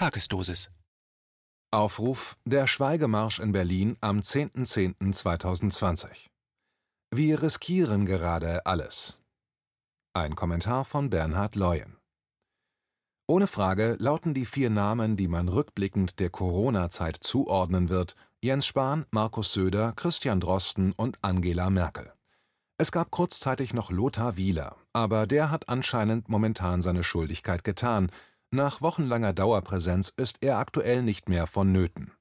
Tagesdosis. Aufruf Der Schweigemarsch in Berlin am 10.10.2020. Wir riskieren gerade alles. Ein Kommentar von Bernhard Leuen. Ohne Frage lauten die vier Namen, die man rückblickend der Corona-Zeit zuordnen wird, Jens Spahn, Markus Söder, Christian Drosten und Angela Merkel. Es gab kurzzeitig noch Lothar Wieler, aber der hat anscheinend momentan seine Schuldigkeit getan, nach wochenlanger Dauerpräsenz ist er aktuell nicht mehr vonnöten.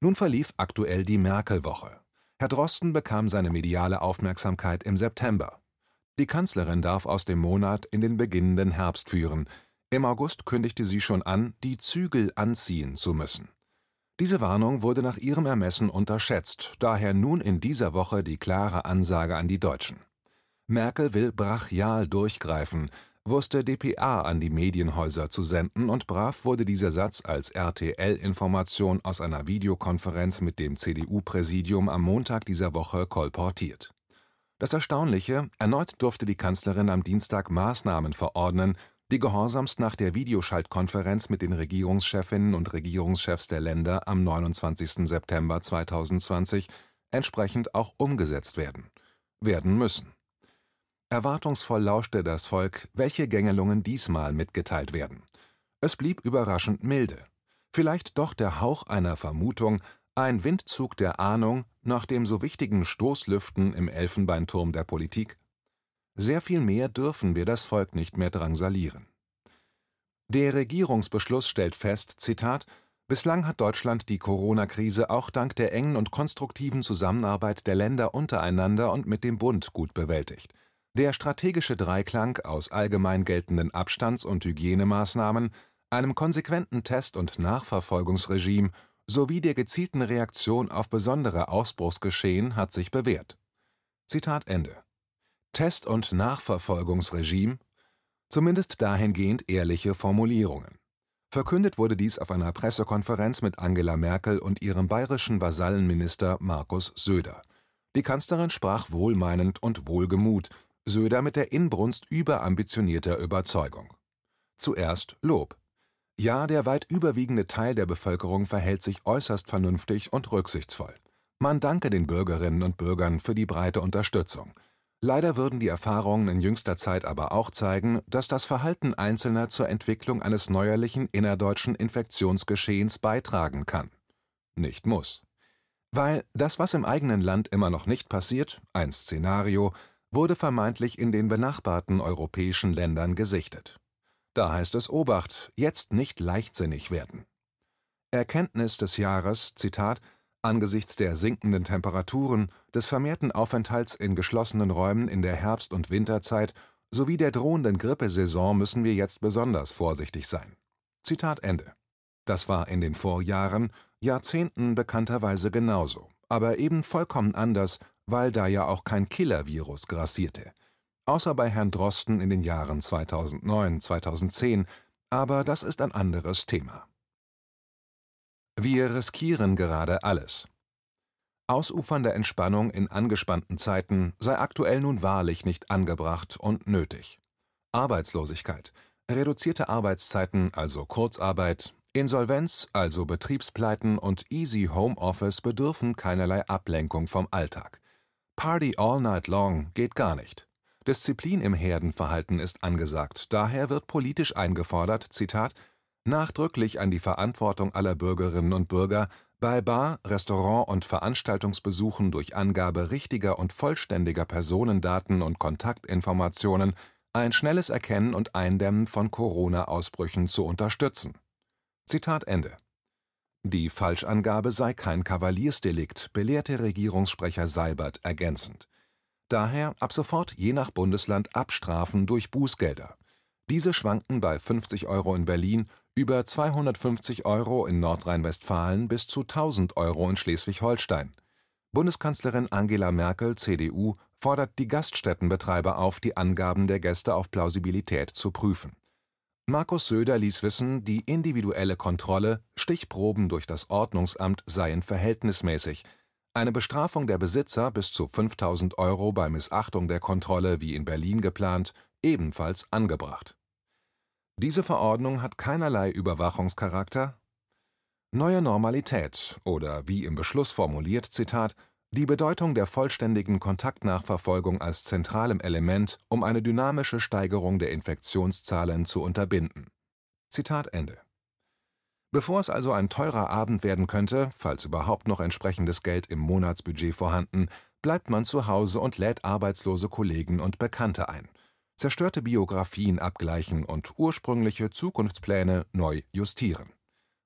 Nun verlief aktuell die Merkel-Woche. Herr Drosten bekam seine mediale Aufmerksamkeit im September. Die Kanzlerin darf aus dem Monat in den beginnenden Herbst führen. Im August kündigte sie schon an, die Zügel anziehen zu müssen. Diese Warnung wurde nach ihrem Ermessen unterschätzt, daher nun in dieser Woche die klare Ansage an die Deutschen. Merkel will brachial durchgreifen, wusste dpa an die Medienhäuser zu senden und brav wurde dieser Satz als RTL-Information aus einer Videokonferenz mit dem CDU-Präsidium am Montag dieser Woche kolportiert. Das Erstaunliche: Erneut durfte die Kanzlerin am Dienstag Maßnahmen verordnen, die gehorsamst nach der Videoschaltkonferenz mit den Regierungschefinnen und Regierungschefs der Länder am 29. September 2020 entsprechend auch umgesetzt werden. Werden müssen Erwartungsvoll lauschte das Volk, welche Gängelungen diesmal mitgeteilt werden. Es blieb überraschend milde. Vielleicht doch der Hauch einer Vermutung, ein Windzug der Ahnung nach dem so wichtigen Stoßlüften im Elfenbeinturm der Politik? Sehr viel mehr dürfen wir das Volk nicht mehr drangsalieren. Der Regierungsbeschluss stellt fest, Zitat, Bislang hat Deutschland die Corona-Krise auch dank der engen und konstruktiven Zusammenarbeit der Länder untereinander und mit dem Bund gut bewältigt. Der strategische Dreiklang aus allgemein geltenden Abstands und Hygienemaßnahmen, einem konsequenten Test und Nachverfolgungsregime sowie der gezielten Reaktion auf besondere Ausbruchsgeschehen hat sich bewährt. Zitat Ende. Test und Nachverfolgungsregime zumindest dahingehend ehrliche Formulierungen. Verkündet wurde dies auf einer Pressekonferenz mit Angela Merkel und ihrem bayerischen Vasallenminister Markus Söder. Die Kanzlerin sprach wohlmeinend und wohlgemut Söder mit der Inbrunst überambitionierter Überzeugung. Zuerst Lob. Ja, der weit überwiegende Teil der Bevölkerung verhält sich äußerst vernünftig und rücksichtsvoll. Man danke den Bürgerinnen und Bürgern für die breite Unterstützung. Leider würden die Erfahrungen in jüngster Zeit aber auch zeigen, dass das Verhalten Einzelner zur Entwicklung eines neuerlichen innerdeutschen Infektionsgeschehens beitragen kann. Nicht muss. Weil das, was im eigenen Land immer noch nicht passiert, ein Szenario, wurde vermeintlich in den benachbarten europäischen Ländern gesichtet. Da heißt es Obacht, jetzt nicht leichtsinnig werden. Erkenntnis des Jahres, Zitat, angesichts der sinkenden Temperaturen, des vermehrten Aufenthalts in geschlossenen Räumen in der Herbst- und Winterzeit sowie der drohenden Grippesaison müssen wir jetzt besonders vorsichtig sein. Zitat Ende. Das war in den Vorjahren, Jahrzehnten bekannterweise genauso, aber eben vollkommen anders weil da ja auch kein Killer-Virus grassierte. Außer bei Herrn Drosten in den Jahren 2009, 2010, aber das ist ein anderes Thema. Wir riskieren gerade alles. Ausufernde Entspannung in angespannten Zeiten sei aktuell nun wahrlich nicht angebracht und nötig. Arbeitslosigkeit, reduzierte Arbeitszeiten, also Kurzarbeit, Insolvenz, also Betriebspleiten und Easy Home Office bedürfen keinerlei Ablenkung vom Alltag. Party all night long geht gar nicht. Disziplin im Herdenverhalten ist angesagt, daher wird politisch eingefordert, Zitat, nachdrücklich an die Verantwortung aller Bürgerinnen und Bürger, bei Bar, Restaurant und Veranstaltungsbesuchen durch Angabe richtiger und vollständiger Personendaten und Kontaktinformationen ein schnelles Erkennen und Eindämmen von Corona-Ausbrüchen zu unterstützen. Zitat Ende die Falschangabe sei kein Kavaliersdelikt, belehrte Regierungssprecher Seibert ergänzend. Daher ab sofort je nach Bundesland abstrafen durch Bußgelder. Diese schwanken bei 50 Euro in Berlin, über 250 Euro in Nordrhein-Westfalen bis zu 1000 Euro in Schleswig-Holstein. Bundeskanzlerin Angela Merkel (CDU) fordert die Gaststättenbetreiber auf, die Angaben der Gäste auf Plausibilität zu prüfen Markus Söder ließ wissen, die individuelle Kontrolle, Stichproben durch das Ordnungsamt seien verhältnismäßig, eine Bestrafung der Besitzer bis zu 5000 Euro bei Missachtung der Kontrolle wie in Berlin geplant, ebenfalls angebracht. Diese Verordnung hat keinerlei Überwachungscharakter. Neue Normalität oder wie im Beschluss formuliert, Zitat, die Bedeutung der vollständigen Kontaktnachverfolgung als zentralem Element, um eine dynamische Steigerung der Infektionszahlen zu unterbinden. Zitat Ende. Bevor es also ein teurer Abend werden könnte, falls überhaupt noch entsprechendes Geld im Monatsbudget vorhanden, bleibt man zu Hause und lädt arbeitslose Kollegen und Bekannte ein, zerstörte Biografien abgleichen und ursprüngliche Zukunftspläne neu justieren.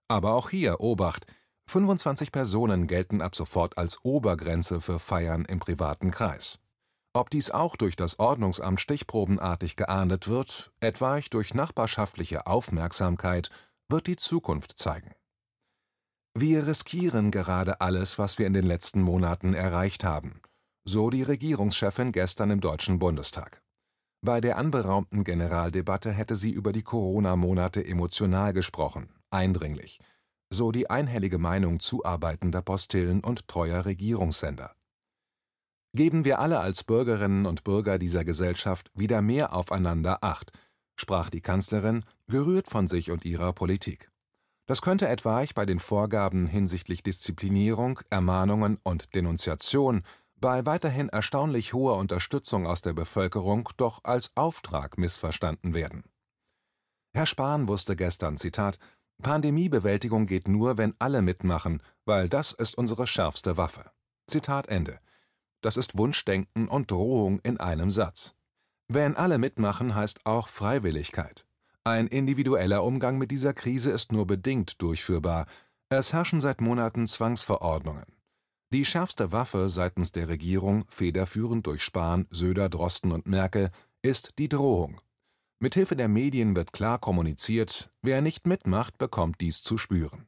Aber auch hier Obacht, 25 Personen gelten ab sofort als Obergrenze für Feiern im privaten Kreis. Ob dies auch durch das Ordnungsamt stichprobenartig geahndet wird, etwaig durch nachbarschaftliche Aufmerksamkeit, wird die Zukunft zeigen. Wir riskieren gerade alles, was wir in den letzten Monaten erreicht haben, so die Regierungschefin gestern im Deutschen Bundestag. Bei der anberaumten Generaldebatte hätte sie über die Corona-Monate emotional gesprochen, eindringlich, so die einhellige Meinung zuarbeitender Postillen und treuer Regierungssender. Geben wir alle als Bürgerinnen und Bürger dieser Gesellschaft wieder mehr aufeinander Acht, sprach die Kanzlerin, gerührt von sich und ihrer Politik. Das könnte etwaig bei den Vorgaben hinsichtlich Disziplinierung, Ermahnungen und Denunziation bei weiterhin erstaunlich hoher Unterstützung aus der Bevölkerung doch als Auftrag missverstanden werden. Herr Spahn wusste gestern, Zitat, Pandemiebewältigung geht nur, wenn alle mitmachen, weil das ist unsere schärfste Waffe. Zitat Ende. Das ist Wunschdenken und Drohung in einem Satz. Wenn alle mitmachen, heißt auch Freiwilligkeit. Ein individueller Umgang mit dieser Krise ist nur bedingt durchführbar. Es herrschen seit Monaten Zwangsverordnungen. Die schärfste Waffe seitens der Regierung, federführend durch Spahn, Söder, Drosten und Merkel, ist die Drohung. Mithilfe der Medien wird klar kommuniziert, wer nicht mitmacht, bekommt dies zu spüren.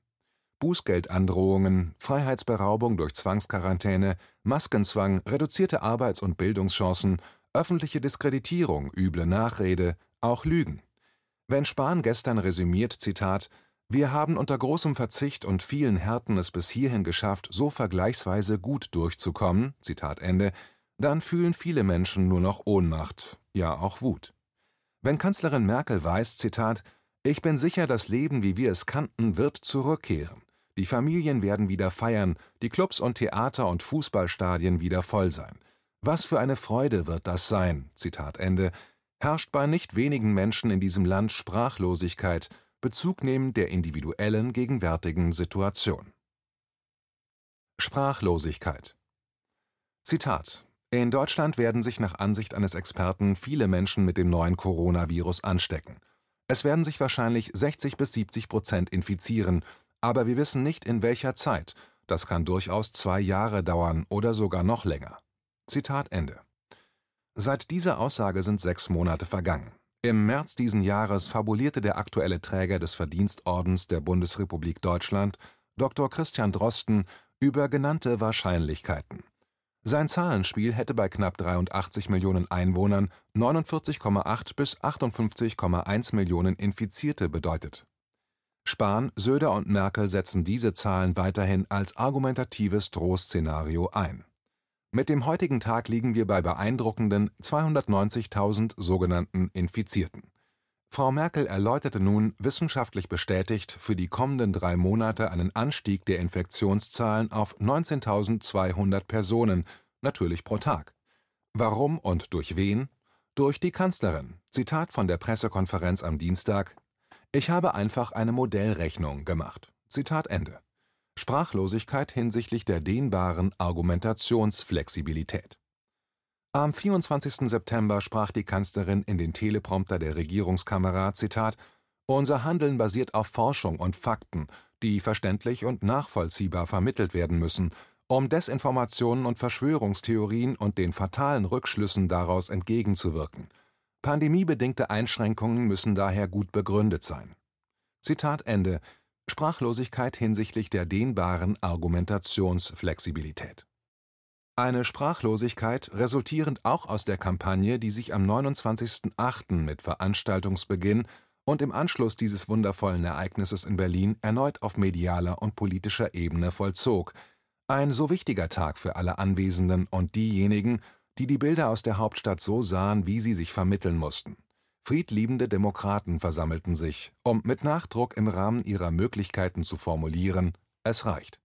Bußgeldandrohungen, Freiheitsberaubung durch Zwangsquarantäne, Maskenzwang, reduzierte Arbeits- und Bildungschancen, öffentliche Diskreditierung, üble Nachrede, auch Lügen. Wenn Spahn gestern resümiert, Zitat, wir haben unter großem Verzicht und vielen Härten es bis hierhin geschafft, so vergleichsweise gut durchzukommen, Zitat Ende, dann fühlen viele Menschen nur noch Ohnmacht, ja auch Wut. Wenn Kanzlerin Merkel weiß, Zitat, ich bin sicher, das Leben, wie wir es kannten, wird zurückkehren. Die Familien werden wieder feiern, die Clubs und Theater und Fußballstadien wieder voll sein. Was für eine Freude wird das sein, Zitat Ende, herrscht bei nicht wenigen Menschen in diesem Land Sprachlosigkeit, bezugnehmend der individuellen gegenwärtigen Situation. Sprachlosigkeit Zitat in Deutschland werden sich nach Ansicht eines Experten viele Menschen mit dem neuen Coronavirus anstecken. Es werden sich wahrscheinlich 60 bis 70 Prozent infizieren, aber wir wissen nicht in welcher Zeit. Das kann durchaus zwei Jahre dauern oder sogar noch länger. Zitat Ende. Seit dieser Aussage sind sechs Monate vergangen. Im März diesen Jahres fabulierte der aktuelle Träger des Verdienstordens der Bundesrepublik Deutschland, Dr. Christian Drosten, über genannte Wahrscheinlichkeiten. Sein Zahlenspiel hätte bei knapp 83 Millionen Einwohnern 49,8 bis 58,1 Millionen Infizierte bedeutet. Spahn, Söder und Merkel setzen diese Zahlen weiterhin als argumentatives Drohszenario ein. Mit dem heutigen Tag liegen wir bei beeindruckenden 290.000 sogenannten Infizierten. Frau Merkel erläuterte nun, wissenschaftlich bestätigt, für die kommenden drei Monate einen Anstieg der Infektionszahlen auf 19.200 Personen, natürlich pro Tag. Warum und durch wen? Durch die Kanzlerin. Zitat von der Pressekonferenz am Dienstag. Ich habe einfach eine Modellrechnung gemacht. Zitat Ende. Sprachlosigkeit hinsichtlich der dehnbaren Argumentationsflexibilität. Am 24. September sprach die Kanzlerin in den Teleprompter der Regierungskamera, Zitat, Unser Handeln basiert auf Forschung und Fakten, die verständlich und nachvollziehbar vermittelt werden müssen, um Desinformationen und Verschwörungstheorien und den fatalen Rückschlüssen daraus entgegenzuwirken. Pandemiebedingte Einschränkungen müssen daher gut begründet sein. Zitat Ende Sprachlosigkeit hinsichtlich der dehnbaren Argumentationsflexibilität eine Sprachlosigkeit, resultierend auch aus der Kampagne, die sich am 29.08. mit Veranstaltungsbeginn und im Anschluss dieses wundervollen Ereignisses in Berlin erneut auf medialer und politischer Ebene vollzog. Ein so wichtiger Tag für alle Anwesenden und diejenigen, die die Bilder aus der Hauptstadt so sahen, wie sie sich vermitteln mussten. Friedliebende Demokraten versammelten sich, um mit Nachdruck im Rahmen ihrer Möglichkeiten zu formulieren: Es reicht.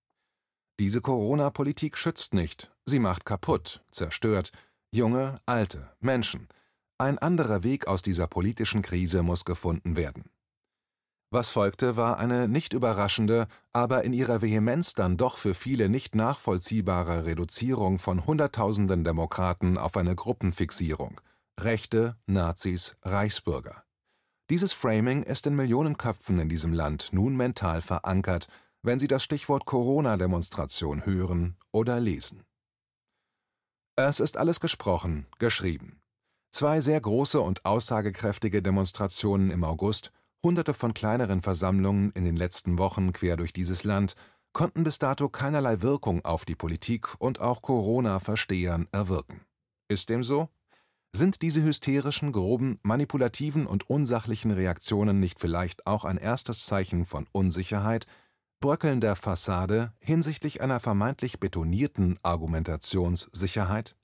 Diese Corona-Politik schützt nicht, sie macht kaputt, zerstört, junge, alte, Menschen. Ein anderer Weg aus dieser politischen Krise muss gefunden werden. Was folgte, war eine nicht überraschende, aber in ihrer Vehemenz dann doch für viele nicht nachvollziehbare Reduzierung von Hunderttausenden Demokraten auf eine Gruppenfixierung: Rechte, Nazis, Reichsbürger. Dieses Framing ist in Millionen Köpfen in diesem Land nun mental verankert, wenn sie das Stichwort Corona-Demonstration hören oder lesen. Es ist alles gesprochen, geschrieben. Zwei sehr große und aussagekräftige Demonstrationen im August Hunderte von kleineren Versammlungen in den letzten Wochen quer durch dieses Land konnten bis dato keinerlei Wirkung auf die Politik und auch Corona-Verstehern erwirken. Ist dem so? Sind diese hysterischen, groben, manipulativen und unsachlichen Reaktionen nicht vielleicht auch ein erstes Zeichen von Unsicherheit, bröckelnder Fassade hinsichtlich einer vermeintlich betonierten Argumentationssicherheit?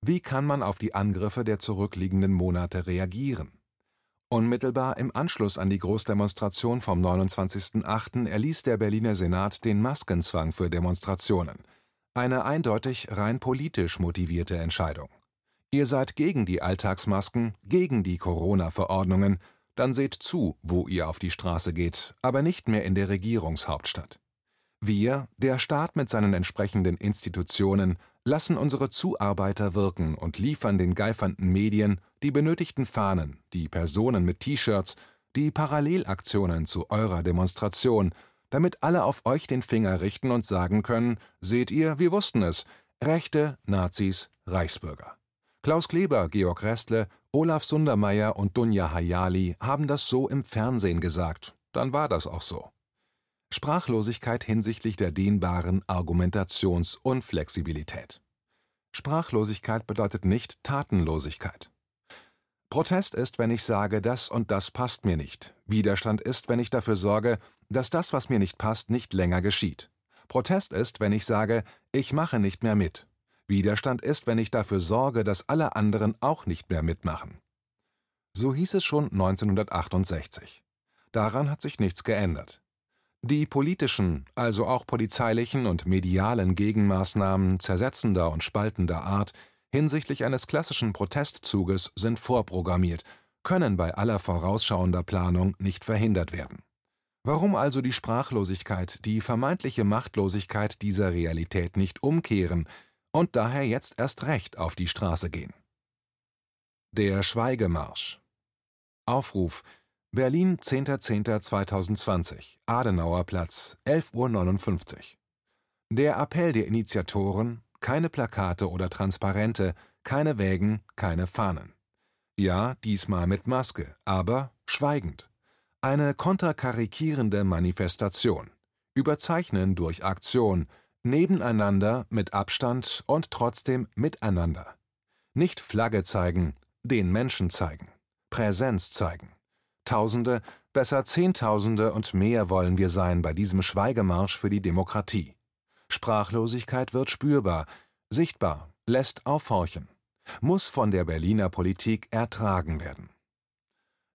Wie kann man auf die Angriffe der zurückliegenden Monate reagieren? Unmittelbar im Anschluss an die Großdemonstration vom 29.08. erließ der Berliner Senat den Maskenzwang für Demonstrationen, eine eindeutig rein politisch motivierte Entscheidung. Ihr seid gegen die Alltagsmasken, gegen die Corona-Verordnungen, dann seht zu, wo ihr auf die Straße geht, aber nicht mehr in der Regierungshauptstadt. Wir, der Staat mit seinen entsprechenden Institutionen, lassen unsere Zuarbeiter wirken und liefern den geifernden Medien die benötigten Fahnen, die Personen mit T-Shirts, die Parallelaktionen zu eurer Demonstration, damit alle auf euch den Finger richten und sagen können: Seht ihr, wir wussten es. Rechte, Nazis, Reichsbürger. Klaus Kleber, Georg Restle, Olaf Sundermeier und Dunja Hayali haben das so im Fernsehen gesagt. Dann war das auch so. Sprachlosigkeit hinsichtlich der dehnbaren Argumentationsunflexibilität. Sprachlosigkeit bedeutet nicht Tatenlosigkeit. Protest ist, wenn ich sage, das und das passt mir nicht. Widerstand ist, wenn ich dafür sorge, dass das, was mir nicht passt, nicht länger geschieht. Protest ist, wenn ich sage, ich mache nicht mehr mit. Widerstand ist, wenn ich dafür sorge, dass alle anderen auch nicht mehr mitmachen. So hieß es schon 1968. Daran hat sich nichts geändert. Die politischen, also auch polizeilichen und medialen Gegenmaßnahmen zersetzender und spaltender Art hinsichtlich eines klassischen Protestzuges sind vorprogrammiert, können bei aller vorausschauender Planung nicht verhindert werden. Warum also die Sprachlosigkeit, die vermeintliche Machtlosigkeit dieser Realität nicht umkehren und daher jetzt erst recht auf die Straße gehen? Der Schweigemarsch Aufruf Berlin, 10.10.2020, Adenauerplatz, 11.59 Uhr. Der Appell der Initiatoren: keine Plakate oder Transparente, keine Wägen, keine Fahnen. Ja, diesmal mit Maske, aber schweigend. Eine konterkarikierende Manifestation. Überzeichnen durch Aktion, nebeneinander, mit Abstand und trotzdem miteinander. Nicht Flagge zeigen, den Menschen zeigen. Präsenz zeigen. Tausende, besser Zehntausende und mehr wollen wir sein bei diesem Schweigemarsch für die Demokratie. Sprachlosigkeit wird spürbar, sichtbar, lässt aufhorchen, muss von der Berliner Politik ertragen werden.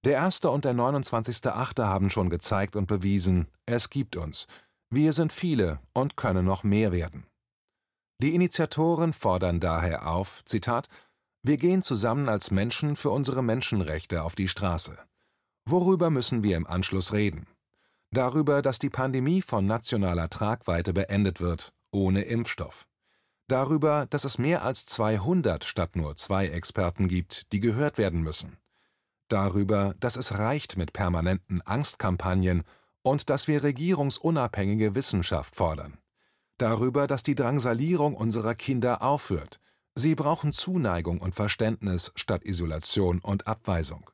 Der erste und der 29.8. haben schon gezeigt und bewiesen, es gibt uns. Wir sind viele und können noch mehr werden. Die Initiatoren fordern daher auf, Zitat, wir gehen zusammen als Menschen für unsere Menschenrechte auf die Straße. Worüber müssen wir im Anschluss reden? Darüber, dass die Pandemie von nationaler Tragweite beendet wird, ohne Impfstoff. Darüber, dass es mehr als 200 statt nur zwei Experten gibt, die gehört werden müssen. Darüber, dass es reicht mit permanenten Angstkampagnen und dass wir regierungsunabhängige Wissenschaft fordern. Darüber, dass die Drangsalierung unserer Kinder aufhört. Sie brauchen Zuneigung und Verständnis statt Isolation und Abweisung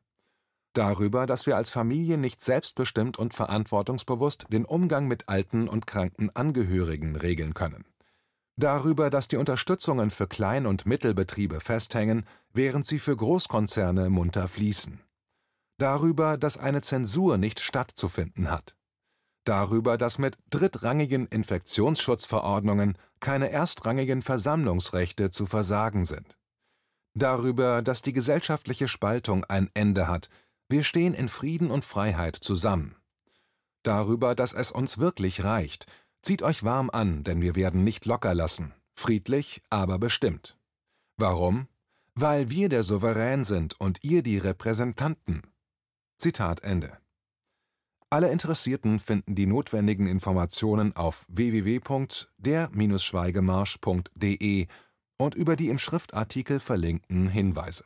darüber, dass wir als Familie nicht selbstbestimmt und verantwortungsbewusst den Umgang mit alten und kranken Angehörigen regeln können. Darüber, dass die Unterstützungen für Klein- und Mittelbetriebe festhängen, während sie für Großkonzerne munter fließen. Darüber, dass eine Zensur nicht stattzufinden hat. Darüber, dass mit drittrangigen Infektionsschutzverordnungen keine erstrangigen Versammlungsrechte zu versagen sind darüber, dass die gesellschaftliche Spaltung ein Ende hat, wir stehen in Frieden und Freiheit zusammen. Darüber, dass es uns wirklich reicht, zieht euch warm an, denn wir werden nicht locker lassen, friedlich, aber bestimmt. Warum? Weil wir der Souverän sind und ihr die Repräsentanten. Zitat Ende. Alle Interessierten finden die notwendigen Informationen auf www.der-schweigemarsch.de und über die im Schriftartikel verlinkten Hinweise